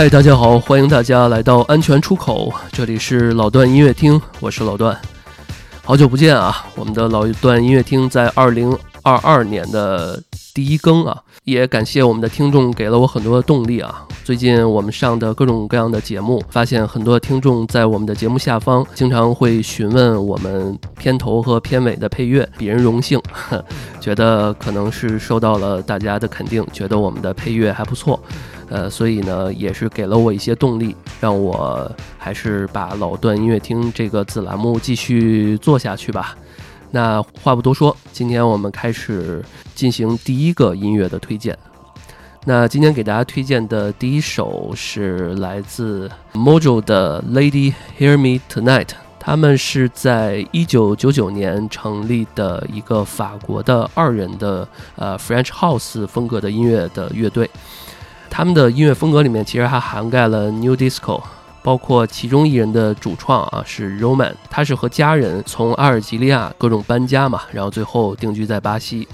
嗨，大家好，欢迎大家来到安全出口，这里是老段音乐厅，我是老段，好久不见啊！我们的老段音乐厅在二零二二年的第一更啊，也感谢我们的听众给了我很多的动力啊。最近我们上的各种各样的节目，发现很多听众在我们的节目下方经常会询问我们片头和片尾的配乐，比人荣幸，觉得可能是受到了大家的肯定，觉得我们的配乐还不错。呃，所以呢，也是给了我一些动力，让我还是把老段音乐厅这个子栏目继续做下去吧。那话不多说，今天我们开始进行第一个音乐的推荐。那今天给大家推荐的第一首是来自 Mojo 的 Lady Hear Me Tonight，他们是在一九九九年成立的一个法国的二人的呃 French House 风格的音乐的乐队。他们的音乐风格里面其实还涵盖了 New Disco，包括其中一人的主创啊是 Roman，他是和家人从阿尔及利亚各种搬家嘛，然后最后定居在巴西，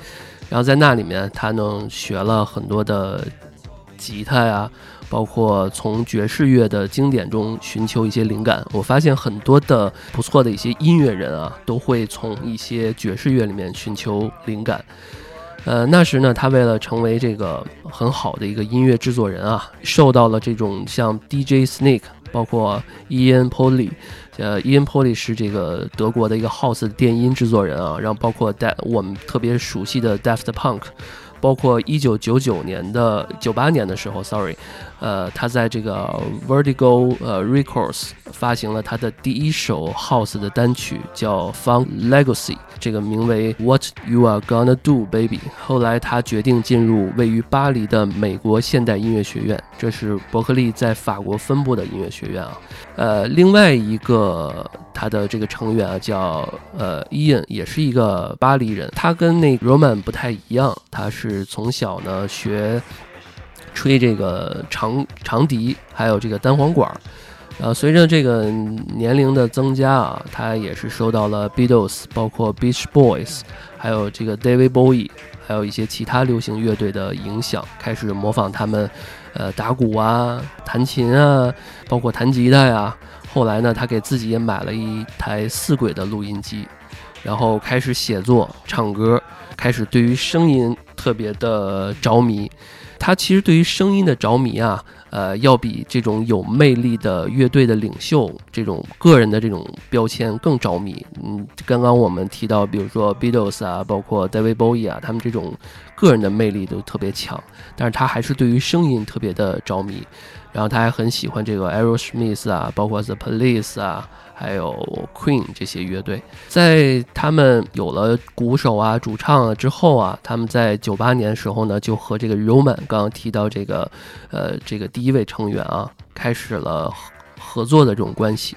然后在那里面他呢学了很多的吉他呀，包括从爵士乐的经典中寻求一些灵感。我发现很多的不错的一些音乐人啊，都会从一些爵士乐里面寻求灵感。呃，那时呢，他为了成为这个很好的一个音乐制作人啊，受到了这种像 DJ Snake，包括 Ian Polley，呃，Ian Polley 是这个德国的一个 House 电音制作人啊，然后包括带我们特别熟悉的 Daft Punk，包括一九九九年的九八年的时候，Sorry。呃，他在这个 Vertigo 呃 Records 发行了他的第一首 House 的单曲，叫 Fun Legacy，这个名为 What You Are Gonna Do Baby。后来他决定进入位于巴黎的美国现代音乐学院，这是伯克利在法国分部的音乐学院啊。呃，另外一个他的这个成员啊，叫呃 Ian，也是一个巴黎人，他跟那 Roman 不太一样，他是从小呢学。吹这个长长笛，还有这个单簧管儿，呃，随着这个年龄的增加啊，他也是受到了 Beatles，包括 Beach Boys，还有这个 David Bowie，还有一些其他流行乐队的影响，开始模仿他们，呃，打鼓啊，弹琴啊，包括弹吉他呀。后来呢，他给自己也买了一台四轨的录音机，然后开始写作、唱歌，开始对于声音特别的着迷。他其实对于声音的着迷啊，呃，要比这种有魅力的乐队的领袖这种个人的这种标签更着迷。嗯，刚刚我们提到，比如说 Beatles 啊，包括 David Bowie 啊，他们这种个人的魅力都特别强，但是他还是对于声音特别的着迷。然后他还很喜欢这个 Aerosmith 啊，包括 The Police 啊。还有 Queen 这些乐队，在他们有了鼓手啊、主唱啊之后啊，他们在九八年的时候呢，就和这个 Roman 刚刚提到这个，呃，这个第一位成员啊，开始了合作的这种关系。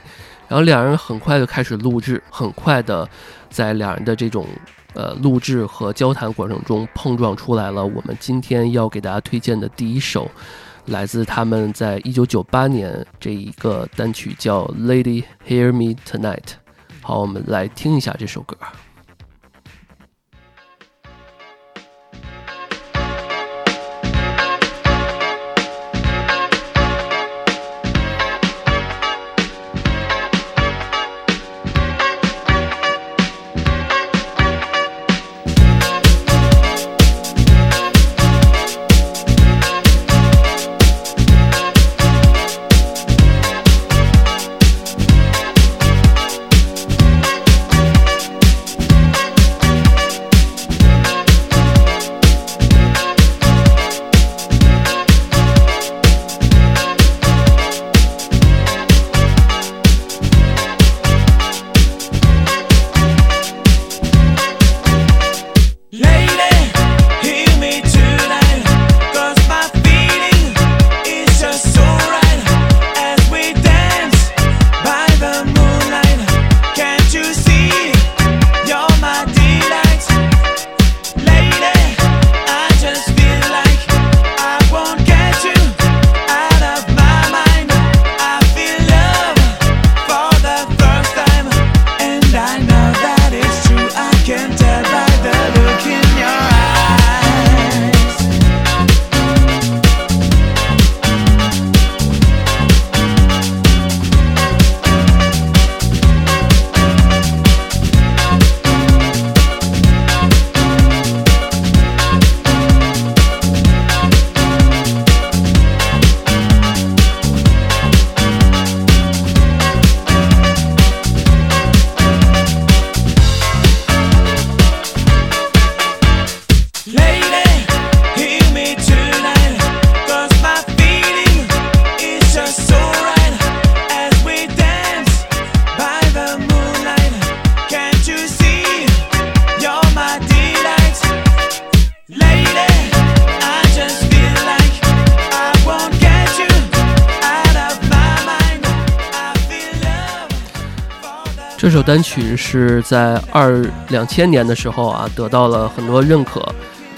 然后两人很快就开始录制，很快的，在两人的这种呃录制和交谈过程中，碰撞出来了我们今天要给大家推荐的第一首。来自他们在一九九八年这一个单曲叫《Lady Hear Me Tonight》。好，我们来听一下这首歌。单曲是在二两千年的时候啊，得到了很多认可。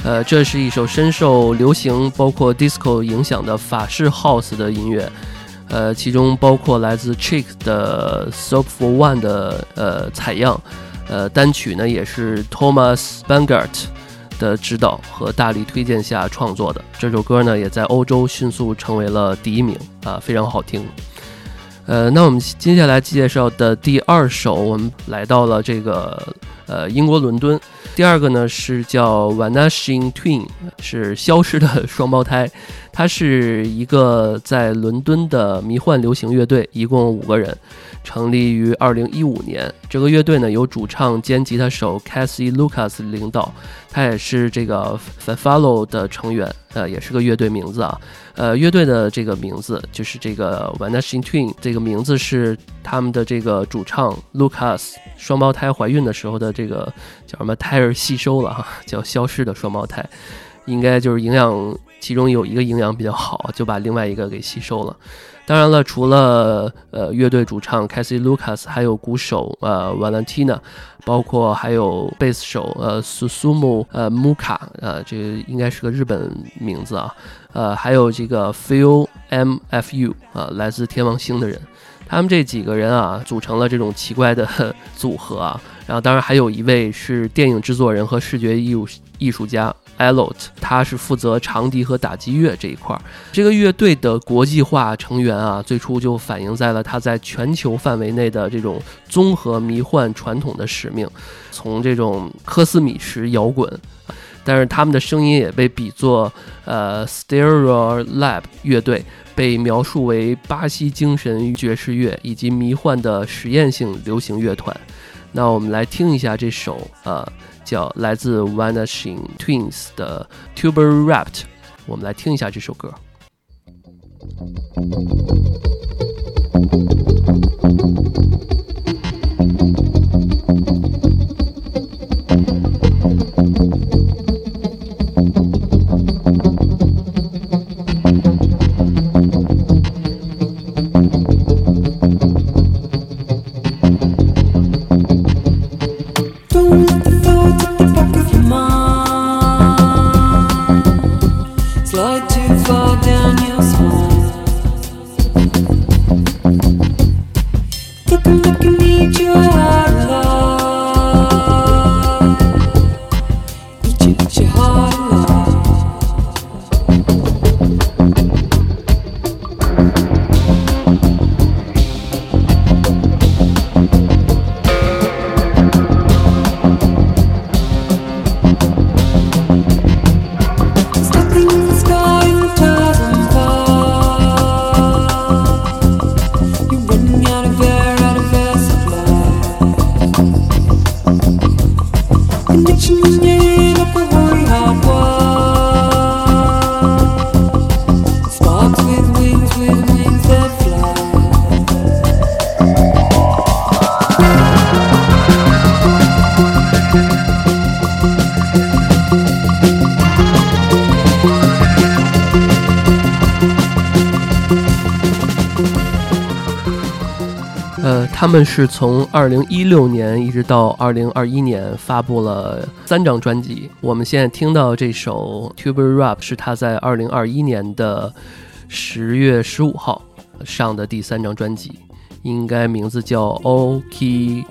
呃，这是一首深受流行包括 disco 影响的法式 house 的音乐。呃，其中包括来自 Chick 的 Soap for One 的呃采样。呃，单曲呢也是 Thomas Bangert 的指导和大力推荐下创作的。这首歌呢也在欧洲迅速成为了第一名啊，非常好听。呃，那我们接下来介绍的第二首，我们来到了这个呃英国伦敦。第二个呢是叫 Vanishing Twin，是消失的双胞胎。它是一个在伦敦的迷幻流行乐队，一共五个人。成立于二零一五年，这个乐队呢由主唱兼吉他手 Cassie Lucas 领导，他也是这个 f a f a l o 的成员，呃，也是个乐队名字啊，呃，乐队的这个名字就是这个 Vanishing Twin，这个名字是他们的这个主唱 Lucas 双胞胎怀孕的时候的这个叫什么胎儿吸收了哈，叫消失的双胞胎，应该就是营养其中有一个营养比较好，就把另外一个给吸收了。当然了，除了呃乐队主唱 Cassie Lucas，还有鼓手呃 Valentina，包括还有贝斯手呃 Susumu 呃 Muka，呃这个应该是个日本名字啊，呃还有这个 Phil Mfu 啊来自天王星的人，他们这几个人啊组成了这种奇怪的组合啊，然后当然还有一位是电影制作人和视觉艺术艺术家。Elot，他是负责长笛和打击乐这一块儿。这个乐队的国际化成员啊，最初就反映在了他在全球范围内的这种综合迷幻传统的使命。从这种科斯米什摇滚，但是他们的声音也被比作呃 Stereo Lab 乐队，被描述为巴西精神爵士乐以及迷幻的实验性流行乐团。那我们来听一下这首呃。叫来自 Vanishing Twins 的 Tuber Rapt，我们来听一下这首歌。是从二零一六年一直到二零二一年发布了三张专辑。我们现在听到这首《Tuber Rap》是他在二零二一年的十月十五号上的第三张专辑，应该名字叫《Okigeko》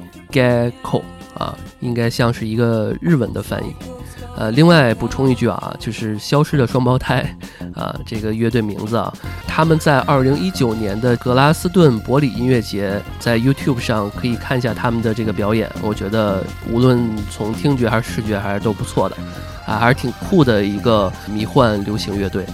啊，应该像是一个日文的翻译。呃，另外补充一句啊，就是消失的双胞胎啊，这个乐队名字啊，他们在二零一九年的格拉斯顿伯里音乐节，在 YouTube 上可以看一下他们的这个表演，我觉得无论从听觉还是视觉还是都不错的，啊，还是挺酷的一个迷幻流行乐队。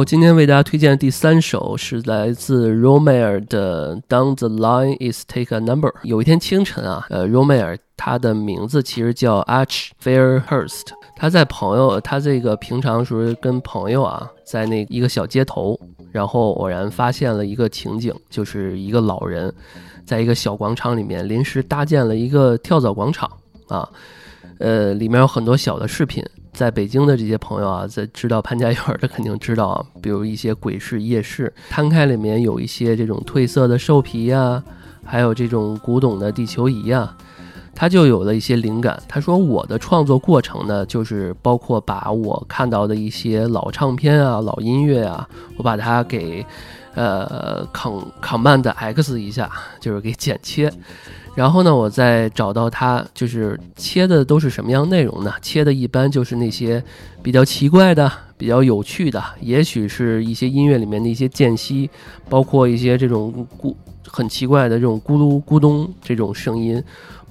好，今天为大家推荐的第三首是来自 Romer 的《Down the Line Is Take a Number》。有一天清晨啊，呃，Romer 他的名字其实叫 Arch Fairhurst。他在朋友，他这个平常时候跟朋友啊，在那一个小街头然后偶然发现了一个情景，就是一个老人在一个小广场里面临时搭建了一个跳蚤广场啊，呃，里面有很多小的饰品。在北京的这些朋友啊，在知道潘家园的肯定知道啊，比如一些鬼市夜市摊开里面有一些这种褪色的兽皮呀，还有这种古董的地球仪呀。他就有了一些灵感。他说：“我的创作过程呢，就是包括把我看到的一些老唱片啊、老音乐啊，我把它给呃 command X 一下，就是给剪切。然后呢，我再找到它，就是切的都是什么样内容呢？切的一般就是那些比较奇怪的、比较有趣的，也许是一些音乐里面的一些间隙，包括一些这种咕很奇怪的这种咕噜咕咚这种声音。”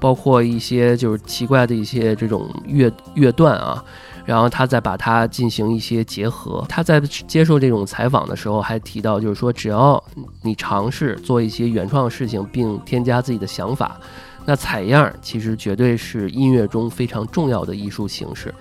包括一些就是奇怪的一些这种乐乐段啊，然后他再把它进行一些结合。他在接受这种采访的时候还提到，就是说只要你尝试做一些原创事情，并添加自己的想法，那采样其实绝对是音乐中非常重要的艺术形式。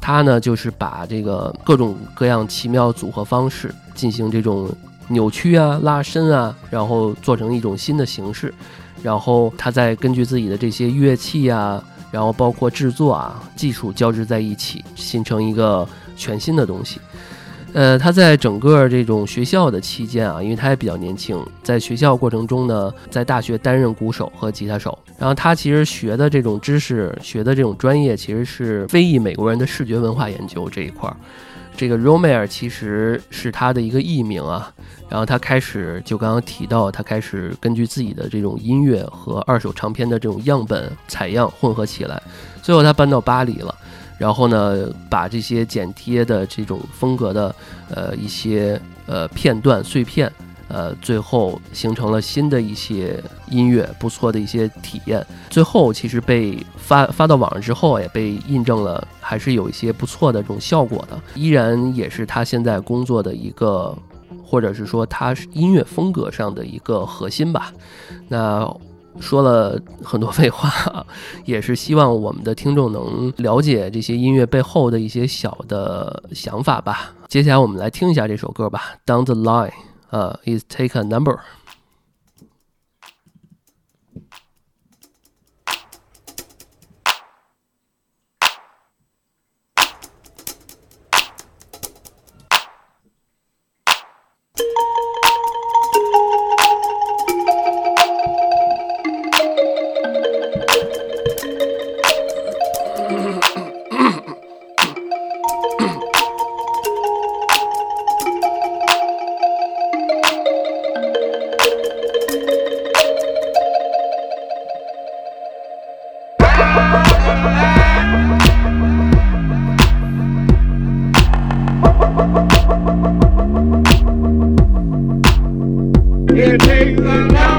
他呢就是把这个各种各样奇妙组合方式进行这种扭曲啊、拉伸啊，然后做成一种新的形式。然后他再根据自己的这些乐器啊，然后包括制作啊技术交织在一起，形成一个全新的东西。呃，他在整个这种学校的期间啊，因为他也比较年轻，在学校过程中呢，在大学担任鼓手和吉他手。然后他其实学的这种知识，学的这种专业其实是非裔美国人的视觉文化研究这一块儿。这个 Romer 其实是他的一个艺名啊。然后他开始就刚刚提到，他开始根据自己的这种音乐和二手唱片的这种样本采样混合起来，最后他搬到巴黎了。然后呢，把这些剪贴的这种风格的呃一些呃片段碎片，呃最后形成了新的一些音乐，不错的一些体验。最后其实被发发到网上之后，也被印证了，还是有一些不错的这种效果的，依然也是他现在工作的一个。或者是说他音乐风格上的一个核心吧。那说了很多废话，也是希望我们的听众能了解这些音乐背后的一些小的想法吧。接下来我们来听一下这首歌吧，《Down the Line》Uh, 呃，Is Take a Number。It takes a lot.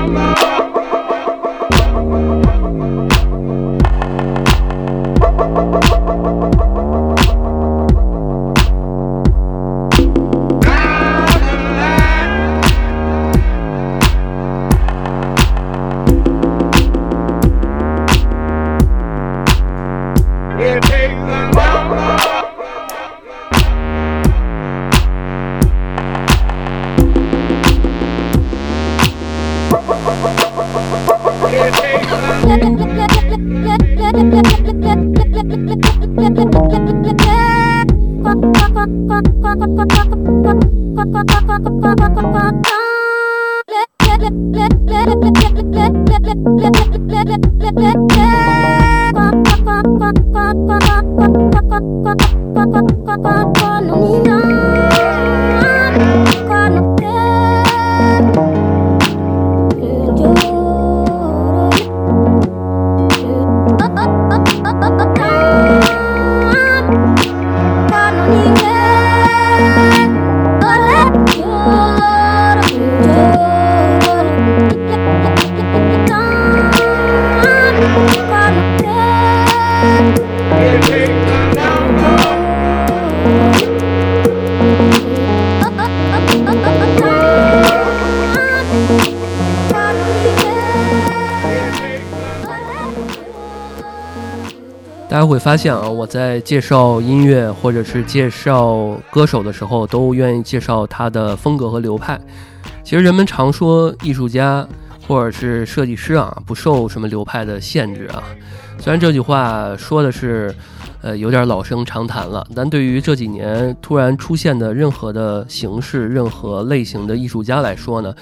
会发现啊，我在介绍音乐或者是介绍歌手的时候，都愿意介绍他的风格和流派。其实人们常说艺术家或者是设计师啊，不受什么流派的限制啊。虽然这句话说的是。呃，有点老生常谈了。但对于这几年突然出现的任何的形式、任何类型的艺术家来说呢，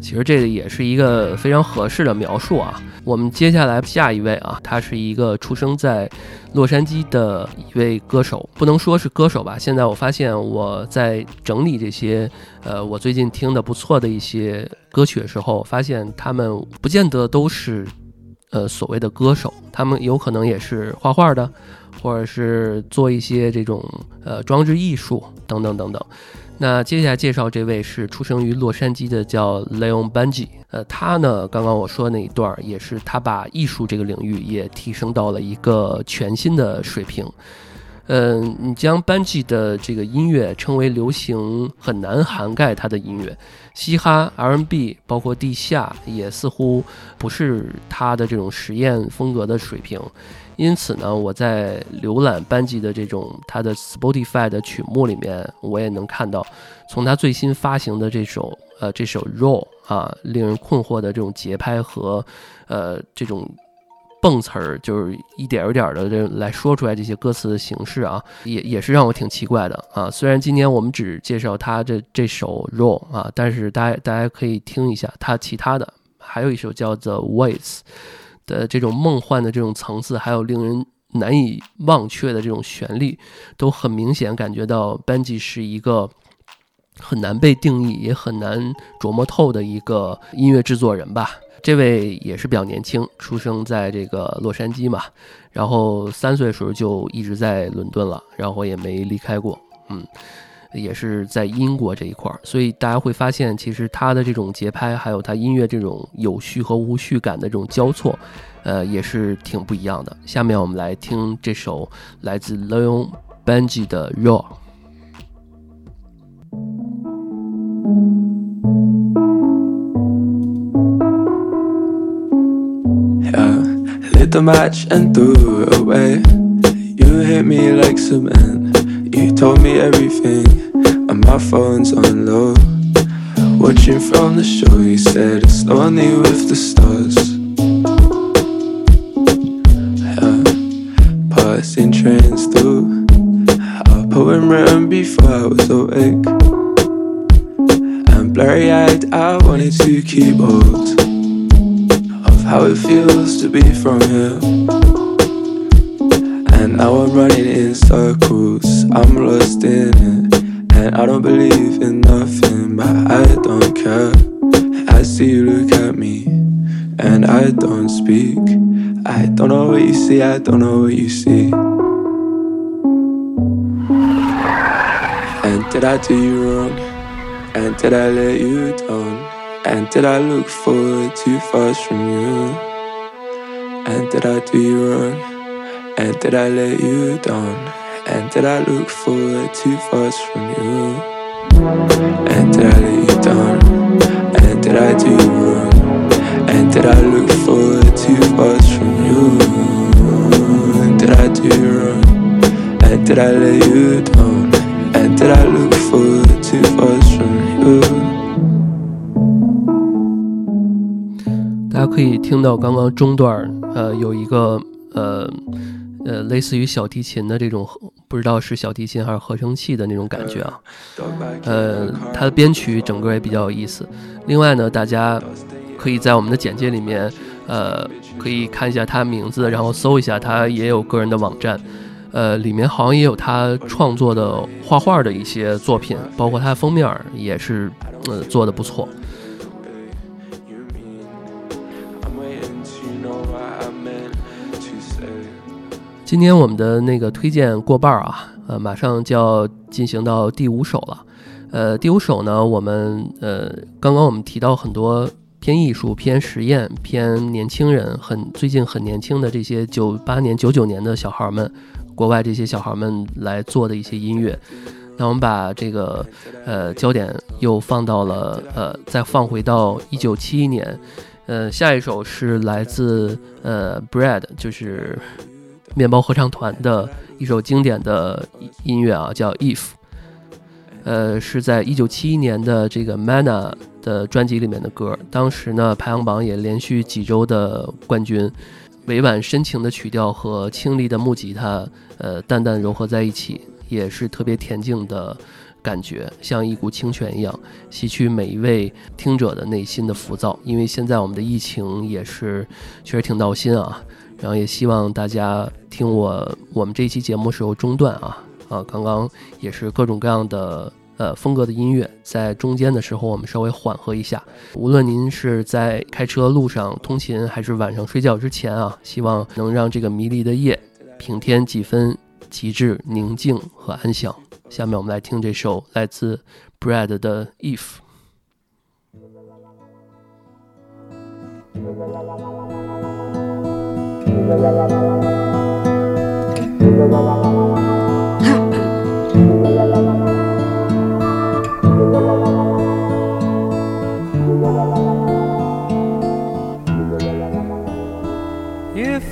其实这个也是一个非常合适的描述啊。我们接下来下一位啊，他是一个出生在洛杉矶的一位歌手，不能说是歌手吧。现在我发现我在整理这些呃，我最近听的不错的一些歌曲的时候，发现他们不见得都是呃所谓的歌手，他们有可能也是画画的。或者是做一些这种呃装置艺术等等等等。那接下来介绍这位是出生于洛杉矶的叫 Leon Benji，呃，他呢刚刚我说那一段儿也是他把艺术这个领域也提升到了一个全新的水平。嗯，你将 Benji 的这个音乐称为流行，很难涵盖他的音乐，嘻哈、R&B，包括地下，也似乎不是他的这种实验风格的水平。因此呢，我在浏览班级的这种他的 Spotify 的曲目里面，我也能看到，从他最新发行的这首呃这首 Raw 啊，令人困惑的这种节拍和呃这种蹦词儿，就是一点一点的这来说出来这些歌词的形式啊，也也是让我挺奇怪的啊。虽然今天我们只介绍他这这首 Raw 啊，但是大家大家可以听一下他其他的，还有一首叫 The Voice。的这种梦幻的这种层次，还有令人难以忘却的这种旋律，都很明显感觉到班吉是一个很难被定义，也很难琢磨透的一个音乐制作人吧。这位也是比较年轻，出生在这个洛杉矶嘛，然后三岁时候就一直在伦敦了，然后也没离开过，嗯。也是在英国这一块儿，所以大家会发现，其实他的这种节拍，还有他音乐这种有序和无序感的这种交错，呃，也是挺不一样的。下面我们来听这首来自 Leon Benji 的 Raw。You told me everything, and my phone's on low. Watching from the shore, you said it's lonely with the stars. Yeah. Passing trains through a poem written before I was awake. And blurry eyed, I wanted to keep hold of how it feels to be from here. And now I'm running in circles, I'm lost in it. And I don't believe in nothing, but I don't care. I see you look at me, and I don't speak. I don't know what you see, I don't know what you see. And did I do you wrong? And did I let you down? And did I look forward too fast from you? And did I do you wrong? And did I let you down? And did I look forward too fast from you? And did I let you down? And did I do you wrong? And did I look forward too fast from you? And did I do you wrong? And did I let you down? And did I look forward too fast from you? 大家可以听到刚刚中段，呃，有一个呃呃，类似于小提琴的这种，不知道是小提琴还是合成器的那种感觉啊。呃，它的编曲整个也比较有意思。另外呢，大家可以在我们的简介里面，呃，可以看一下他名字，然后搜一下他也有个人的网站。呃，里面好像也有他创作的画画的一些作品，包括他封面也是，呃，做的不错。今天我们的那个推荐过半儿啊，呃，马上就要进行到第五首了。呃，第五首呢，我们呃，刚刚我们提到很多偏艺术、偏实验、偏年轻人，很最近很年轻的这些九八年、九九年的小孩们，国外这些小孩们来做的一些音乐。那我们把这个呃焦点又放到了呃，再放回到一九七一年。呃，下一首是来自呃 Bread，就是。面包合唱团的一首经典的音乐啊，叫《If》。呃，是在一九七一年的这个 Mana 的专辑里面的歌，当时呢排行榜也连续几周的冠军。委婉深情的曲调和清丽的木吉他，呃，淡淡柔合在一起，也是特别恬静的感觉，像一股清泉一样，洗去每一位听者的内心的浮躁。因为现在我们的疫情也是确实挺闹心啊，然后也希望大家听我我们这期节目时候中断啊啊，刚刚也是各种各样的。呃，风格的音乐在中间的时候，我们稍微缓和一下。无论您是在开车路上通勤，还是晚上睡觉之前啊，希望能让这个迷离的夜平添几分极致宁静和安详。下面我们来听这首来自 Brad 的《If》。If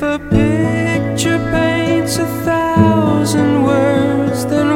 a picture paints a thousand words, then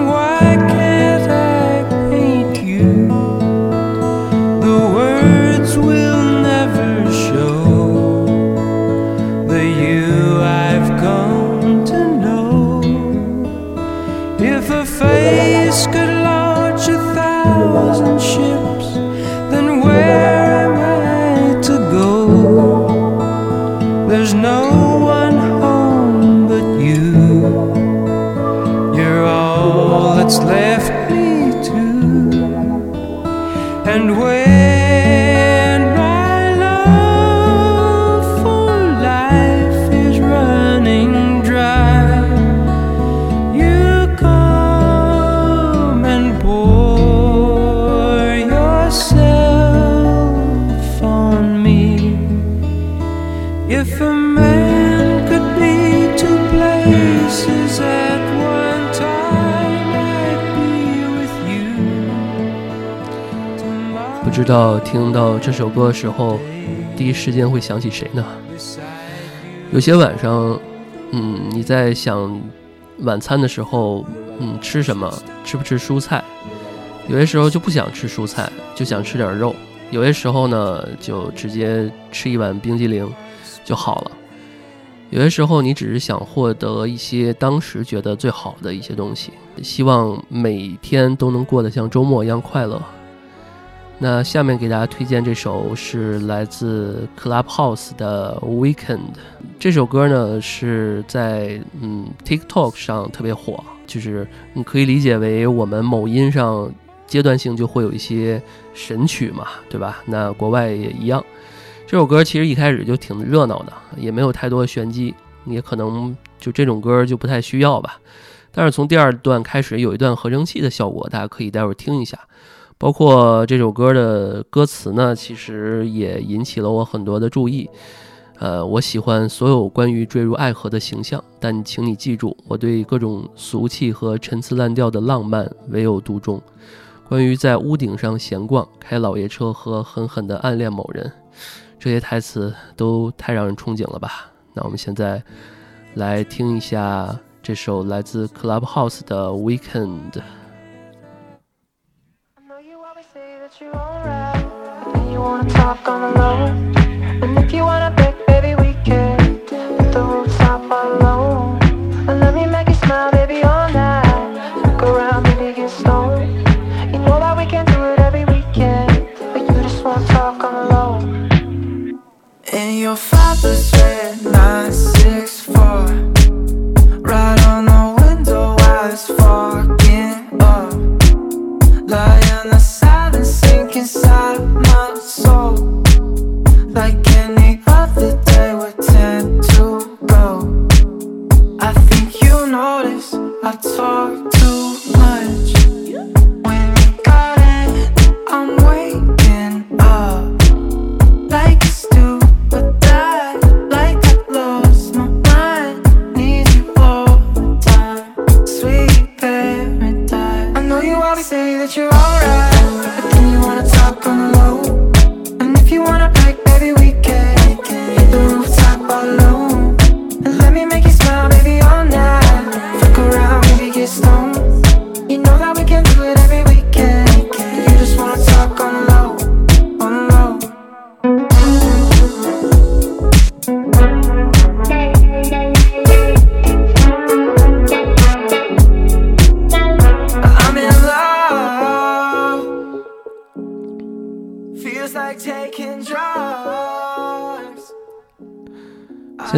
道听到这首歌的时候，第一时间会想起谁呢？有些晚上，嗯，你在想晚餐的时候，嗯，吃什么？吃不吃蔬菜？有些时候就不想吃蔬菜，就想吃点肉。有些时候呢，就直接吃一碗冰激凌就好了。有些时候，你只是想获得一些当时觉得最好的一些东西，希望每天都能过得像周末一样快乐。那下面给大家推荐这首是来自 Clubhouse 的 Weekend。这首歌呢是在嗯 TikTok 上特别火，就是你可以理解为我们某音上阶段性就会有一些神曲嘛，对吧？那国外也一样。这首歌其实一开始就挺热闹的，也没有太多的玄机，也可能就这种歌就不太需要吧。但是从第二段开始有一段合成器的效果，大家可以待会儿听一下。包括这首歌的歌词呢，其实也引起了我很多的注意。呃，我喜欢所有关于坠入爱河的形象，但请你记住，我对各种俗气和陈词滥调的浪漫唯有独钟。关于在屋顶上闲逛、开老爷车和狠狠地暗恋某人，这些台词都太让人憧憬了吧？那我们现在来听一下这首来自 Clubhouse 的《Weekend》。On the low.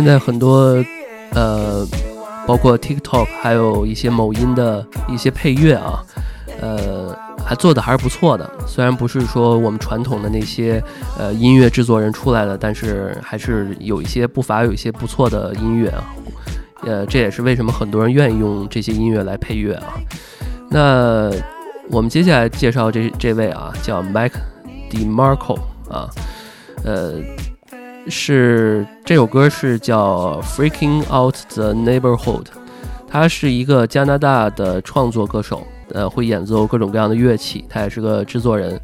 现在很多呃，包括 TikTok，还有一些某音的一些配乐啊，呃，还做的还是不错的。虽然不是说我们传统的那些呃音乐制作人出来的，但是还是有一些不乏有一些不错的音乐啊。呃，这也是为什么很多人愿意用这些音乐来配乐啊。那我们接下来介绍这这位啊，叫 Mike DeMarco 啊，呃，是这首歌是叫《Freaking Out the Neighborhood》，他是一个加拿大的创作歌手，呃，会演奏各种各样的乐器，他也是个制作人。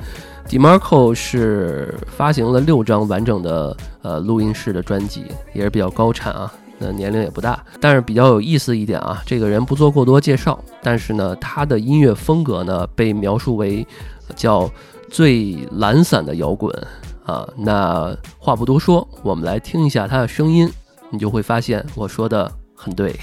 DeMarco 是发行了六张完整的呃录音室的专辑，也是比较高产啊。那年龄也不大，但是比较有意思一点啊，这个人不做过多介绍，但是呢，他的音乐风格呢被描述为叫最懒散的摇滚啊。那话不多说，我们来听一下他的声音，你就会发现我说的很对。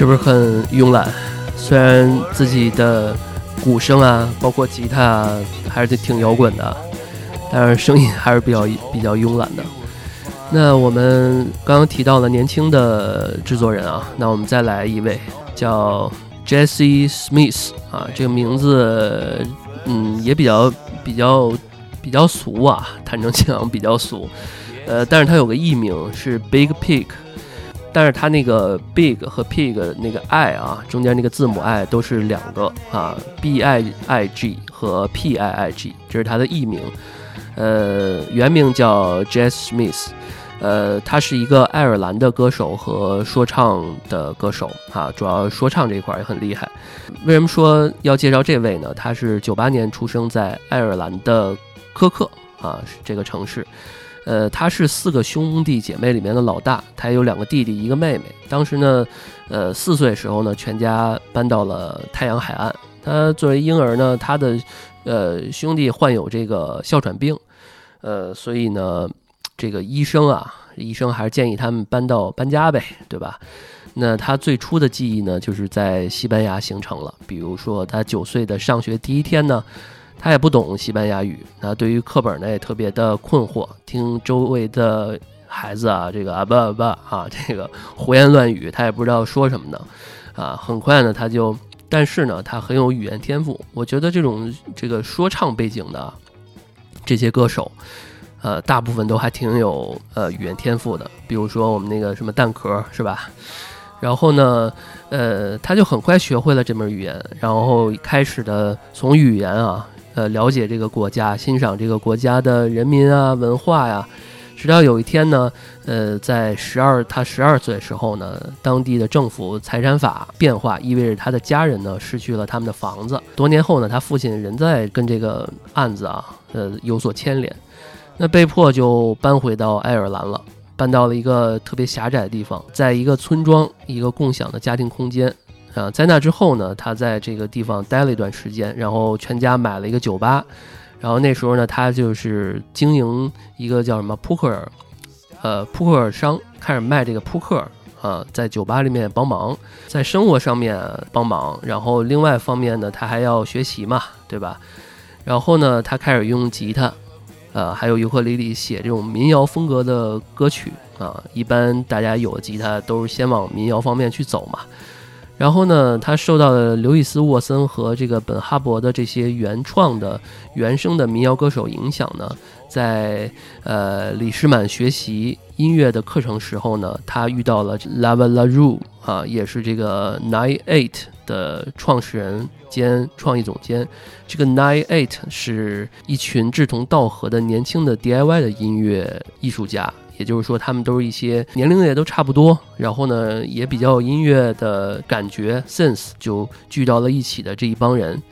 是不是很慵懒？虽然自己的鼓声啊，包括吉他啊，还是挺摇滚的，但是声音还是比较比较慵懒的。那我们刚刚提到了年轻的制作人啊，那我们再来一位叫 Jesse Smith 啊，这个名字嗯也比较比较比较俗啊，坦诚讲比较俗。呃，但是他有个艺名是 Big Pig，但是它那个 big 和 pig 那个 i 啊，中间那个字母 i 都是两个啊，b i i g 和 p i i g，这是它的艺名。呃，原名叫 Jess Smith，呃，他是一个爱尔兰的歌手和说唱的歌手啊，主要说唱这一块也很厉害。为什么说要介绍这位呢？他是九八年出生在爱尔兰的科克啊，这个城市。呃，他是四个兄弟姐妹里面的老大，他有两个弟弟，一个妹妹。当时呢，呃，四岁时候呢，全家搬到了太阳海岸。他作为婴儿呢，他的呃兄弟患有这个哮喘病，呃，所以呢，这个医生啊，医生还是建议他们搬到搬家呗，对吧？那他最初的记忆呢，就是在西班牙形成了。比如说，他九岁的上学第一天呢，他也不懂西班牙语，那对于课本呢也特别的困惑，听周围的孩子啊，这个啊吧啊吧啊，这个胡言乱语，他也不知道说什么呢，啊，很快呢他就，但是呢他很有语言天赋，我觉得这种这个说唱背景的这些歌手，呃，大部分都还挺有呃语言天赋的，比如说我们那个什么蛋壳是吧？然后呢，呃，他就很快学会了这门语言，然后开始的从语言啊，呃，了解这个国家，欣赏这个国家的人民啊、文化呀。直到有一天呢，呃，在十二他十二岁的时候呢，当地的政府财产法变化，意味着他的家人呢失去了他们的房子。多年后呢，他父亲仍在跟这个案子啊，呃，有所牵连，那被迫就搬回到爱尔兰了。搬到了一个特别狭窄的地方，在一个村庄，一个共享的家庭空间。啊，在那之后呢，他在这个地方待了一段时间，然后全家买了一个酒吧。然后那时候呢，他就是经营一个叫什么扑克，呃，扑克商，开始卖这个扑克啊，在酒吧里面帮忙，在生活上面帮忙。然后另外方面呢，他还要学习嘛，对吧？然后呢，他开始用吉他，呃，还有尤克里里写这种民谣风格的歌曲啊。一般大家有了吉他，都是先往民谣方面去走嘛。然后呢，他受到了刘易斯·沃森和这个本哈伯的这些原创的原声的民谣歌手影响呢，在呃李士满学习音乐的课程时候呢，他遇到了 Lava La Rue 啊，也是这个 Nine Eight 的创始人兼创意总监。这个 Nine Eight 是一群志同道合的年轻的 DIY 的音乐艺术家。也就是说，他们都是一些年龄也都差不多，然后呢，也比较有音乐的感觉，sense 就聚到了一起的这一帮人。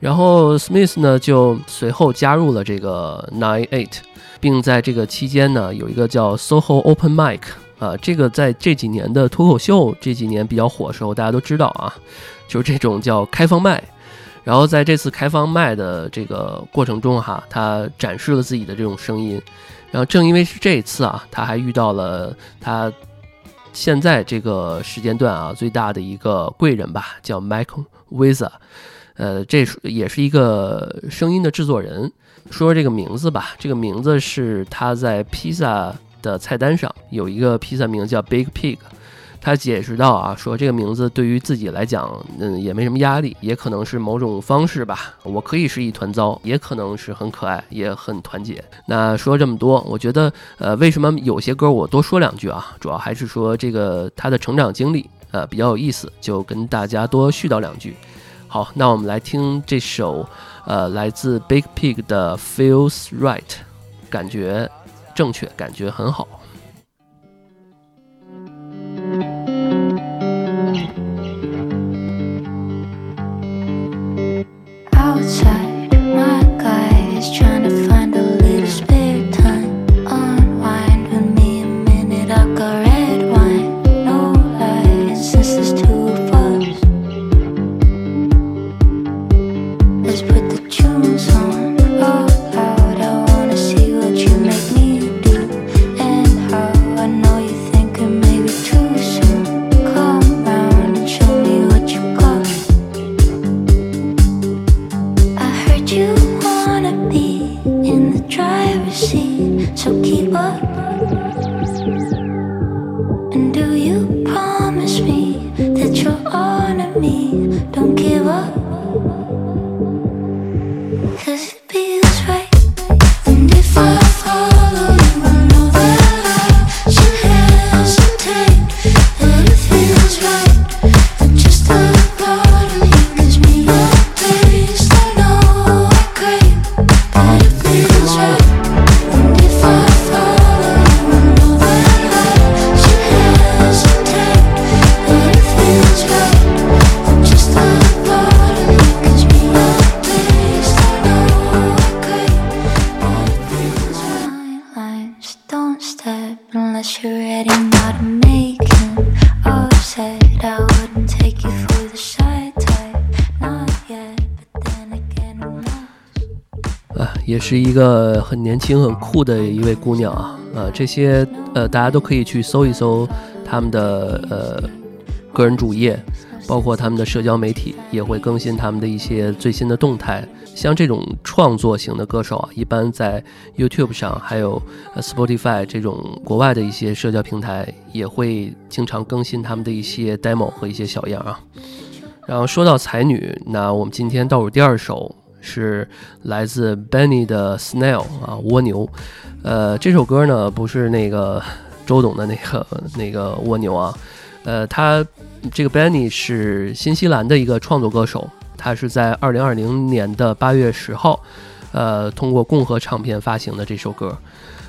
然后 Smith 呢，就随后加入了这个 Nine Eight，并在这个期间呢，有一个叫 SoHo Open Mic 啊，这个在这几年的脱口秀这几年比较火的时候，大家都知道啊，就是这种叫开放麦。然后在这次开放麦的这个过程中哈，他展示了自己的这种声音。然后正因为是这一次啊，他还遇到了他现在这个时间段啊最大的一个贵人吧，叫 Michael Visa，呃，这是也是一个声音的制作人。说说这个名字吧，这个名字是他在披萨的菜单上有一个披萨名叫 Big Pig。他解释到啊，说这个名字对于自己来讲，嗯，也没什么压力，也可能是某种方式吧。我可以是一团糟，也可能是很可爱，也很团结。那说这么多，我觉得，呃，为什么有些歌我多说两句啊？主要还是说这个他的成长经历，呃，比较有意思，就跟大家多絮叨两句。好，那我们来听这首，呃，来自 Big Pig 的 Feels Right，感觉正确，感觉很好。是一个很年轻、很酷的一位姑娘啊，呃，这些呃，大家都可以去搜一搜他们的呃个人主页，包括他们的社交媒体也会更新他们的一些最新的动态。像这种创作型的歌手啊，一般在 YouTube 上，还有 Spotify 这种国外的一些社交平台，也会经常更新他们的一些 demo 和一些小样啊。然后说到才女，那我们今天倒数第二首。是来自 Benny 的 Snail 啊，蜗牛。呃，这首歌呢不是那个周董的那个 那个蜗牛啊。呃，他这个 Benny 是新西兰的一个创作歌手，他是在二零二零年的八月十号，呃，通过共和唱片发行的这首歌。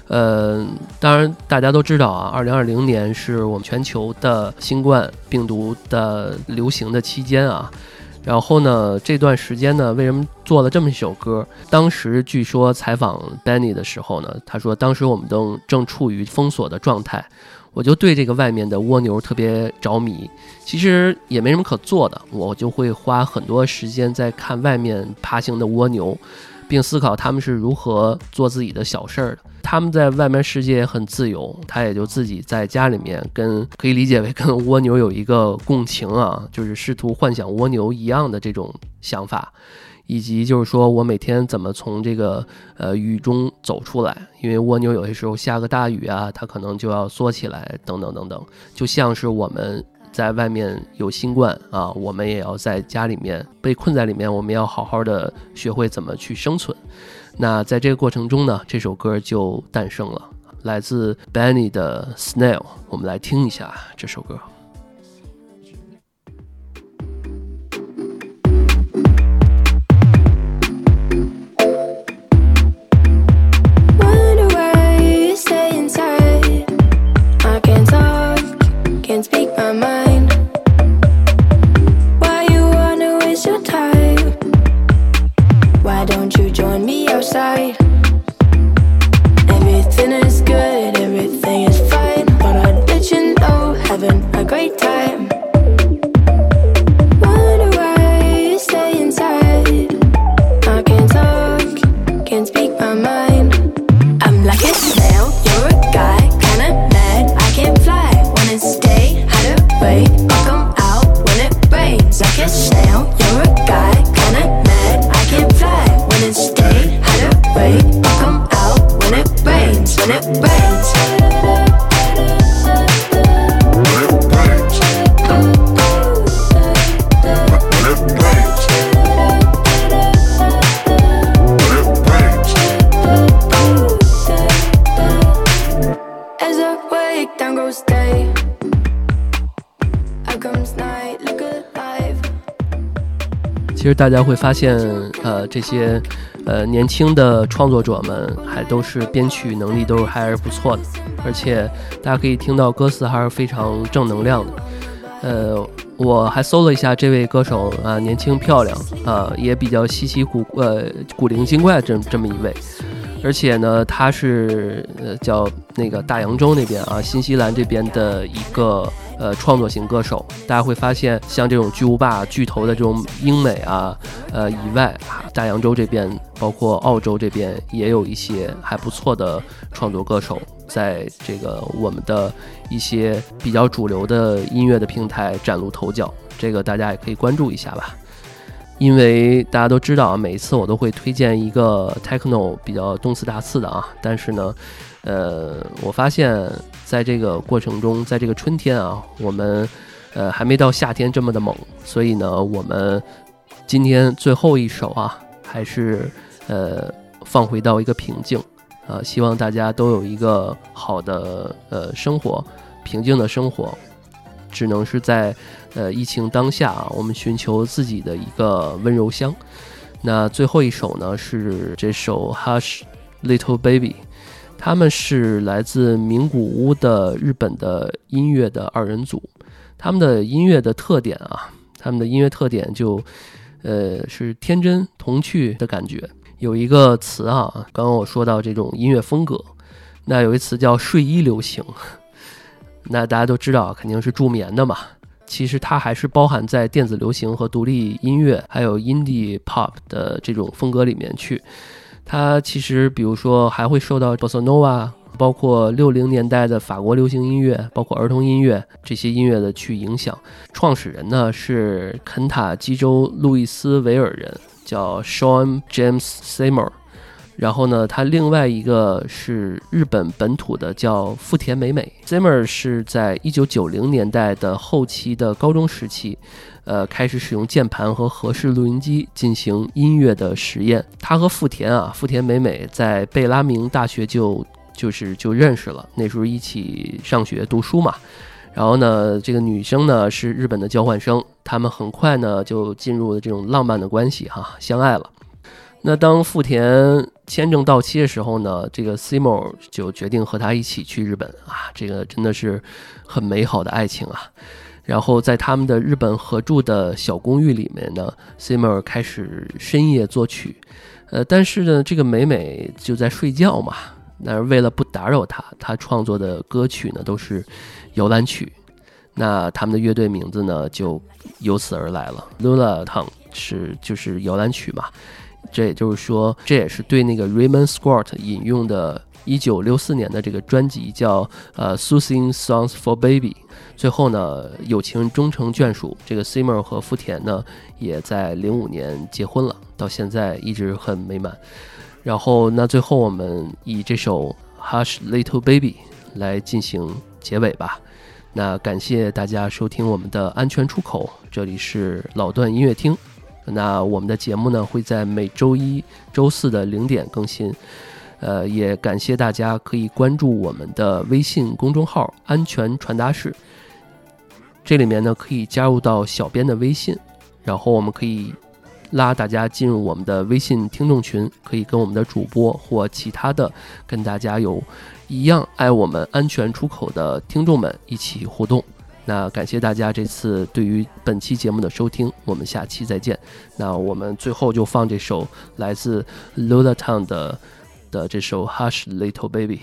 呃，当然大家都知道啊，二零二零年是我们全球的新冠病毒的流行的期间啊。然后呢，这段时间呢，为什么做了这么一首歌？当时据说采访 Benny 的时候呢，他说当时我们都正处于封锁的状态，我就对这个外面的蜗牛特别着迷。其实也没什么可做的，我就会花很多时间在看外面爬行的蜗牛，并思考他们是如何做自己的小事儿的。他们在外面世界很自由，他也就自己在家里面跟可以理解为跟蜗牛有一个共情啊，就是试图幻想蜗牛一样的这种想法，以及就是说我每天怎么从这个呃雨中走出来，因为蜗牛有些时候下个大雨啊，它可能就要缩起来，等等等等，就像是我们在外面有新冠啊，我们也要在家里面被困在里面，我们要好好的学会怎么去生存。那在这个过程中呢，这首歌就诞生了，来自 Benny 的《Snail》，我们来听一下这首歌。大家会发现，呃，这些呃年轻的创作者们还都是编曲能力都是还是不错的，而且大家可以听到歌词还是非常正能量的。呃，我还搜了一下这位歌手啊、年轻漂亮啊、也比较稀奇古呃古灵精怪这这么一位。而且呢，他是呃叫那个大洋洲那边啊，新西兰这边的一个呃创作型歌手。大家会发现，像这种巨无霸巨头的这种英美啊，呃以外，大洋洲这边包括澳洲这边也有一些还不错的创作歌手，在这个我们的一些比较主流的音乐的平台崭露头角。这个大家也可以关注一下吧。因为大家都知道啊，每一次我都会推荐一个 techno 比较动次打次的啊，但是呢，呃，我发现在这个过程中，在这个春天啊，我们呃还没到夏天这么的猛，所以呢，我们今天最后一首啊，还是呃放回到一个平静啊、希望大家都有一个好的呃生活，平静的生活，只能是在呃疫情当下啊，我们寻求自己的一个温柔乡。那最后一首呢是这首 Hush Little Baby，他们是来自名古屋的日本的音乐的二人组，他们的音乐的特点啊，他们的音乐特点就呃是天真童趣的感觉。有一个词啊，刚刚我说到这种音乐风格，那有一词叫睡衣流行，那大家都知道肯定是助眠的嘛。其实它还是包含在电子流行和独立音乐，还有 indie pop 的这种风格里面去。它其实比如说还会受到 bossa nova，包括六零年代的法国流行音乐，包括儿童音乐这些音乐的去影响。创始人呢是肯塔基州路易斯维尔人，叫 Sean James Seymour。然后呢，他另外一个是日本本土的，叫富田美美。Zimmer 是在一九九零年代的后期的高中时期，呃，开始使用键盘和合适录音机进行音乐的实验。他和富田啊，富田美美在贝拉明大学就就是就认识了，那时候一起上学读书嘛。然后呢，这个女生呢是日本的交换生，他们很快呢就进入了这种浪漫的关系哈，相爱了。那当富田签证到期的时候呢，这个 Seymour 就决定和他一起去日本啊，这个真的是很美好的爱情啊。然后在他们的日本合住的小公寓里面呢，Simo 开始深夜作曲。呃，但是呢，这个美美就在睡觉嘛。那为了不打扰她，她创作的歌曲呢都是摇篮曲。那他们的乐队名字呢就由此而来了，Lula t o n 是就是摇篮曲嘛。这也就是说，这也是对那个 Raymond Scott 引用的1964年的这个专辑叫呃 Soothing Songs for Baby。最后呢，友情终成眷属，这个 Simmer 和福田呢也在05年结婚了，到现在一直很美满。然后那最后我们以这首 Hush Little Baby 来进行结尾吧。那感谢大家收听我们的安全出口，这里是老段音乐厅。那我们的节目呢会在每周一周四的零点更新，呃，也感谢大家可以关注我们的微信公众号“安全传达室”，这里面呢可以加入到小编的微信，然后我们可以拉大家进入我们的微信听众群，可以跟我们的主播或其他的跟大家有一样爱我们安全出口的听众们一起互动。那感谢大家这次对于本期节目的收听，我们下期再见。那我们最后就放这首来自 Lula Town 的的这首 Hush Little Baby。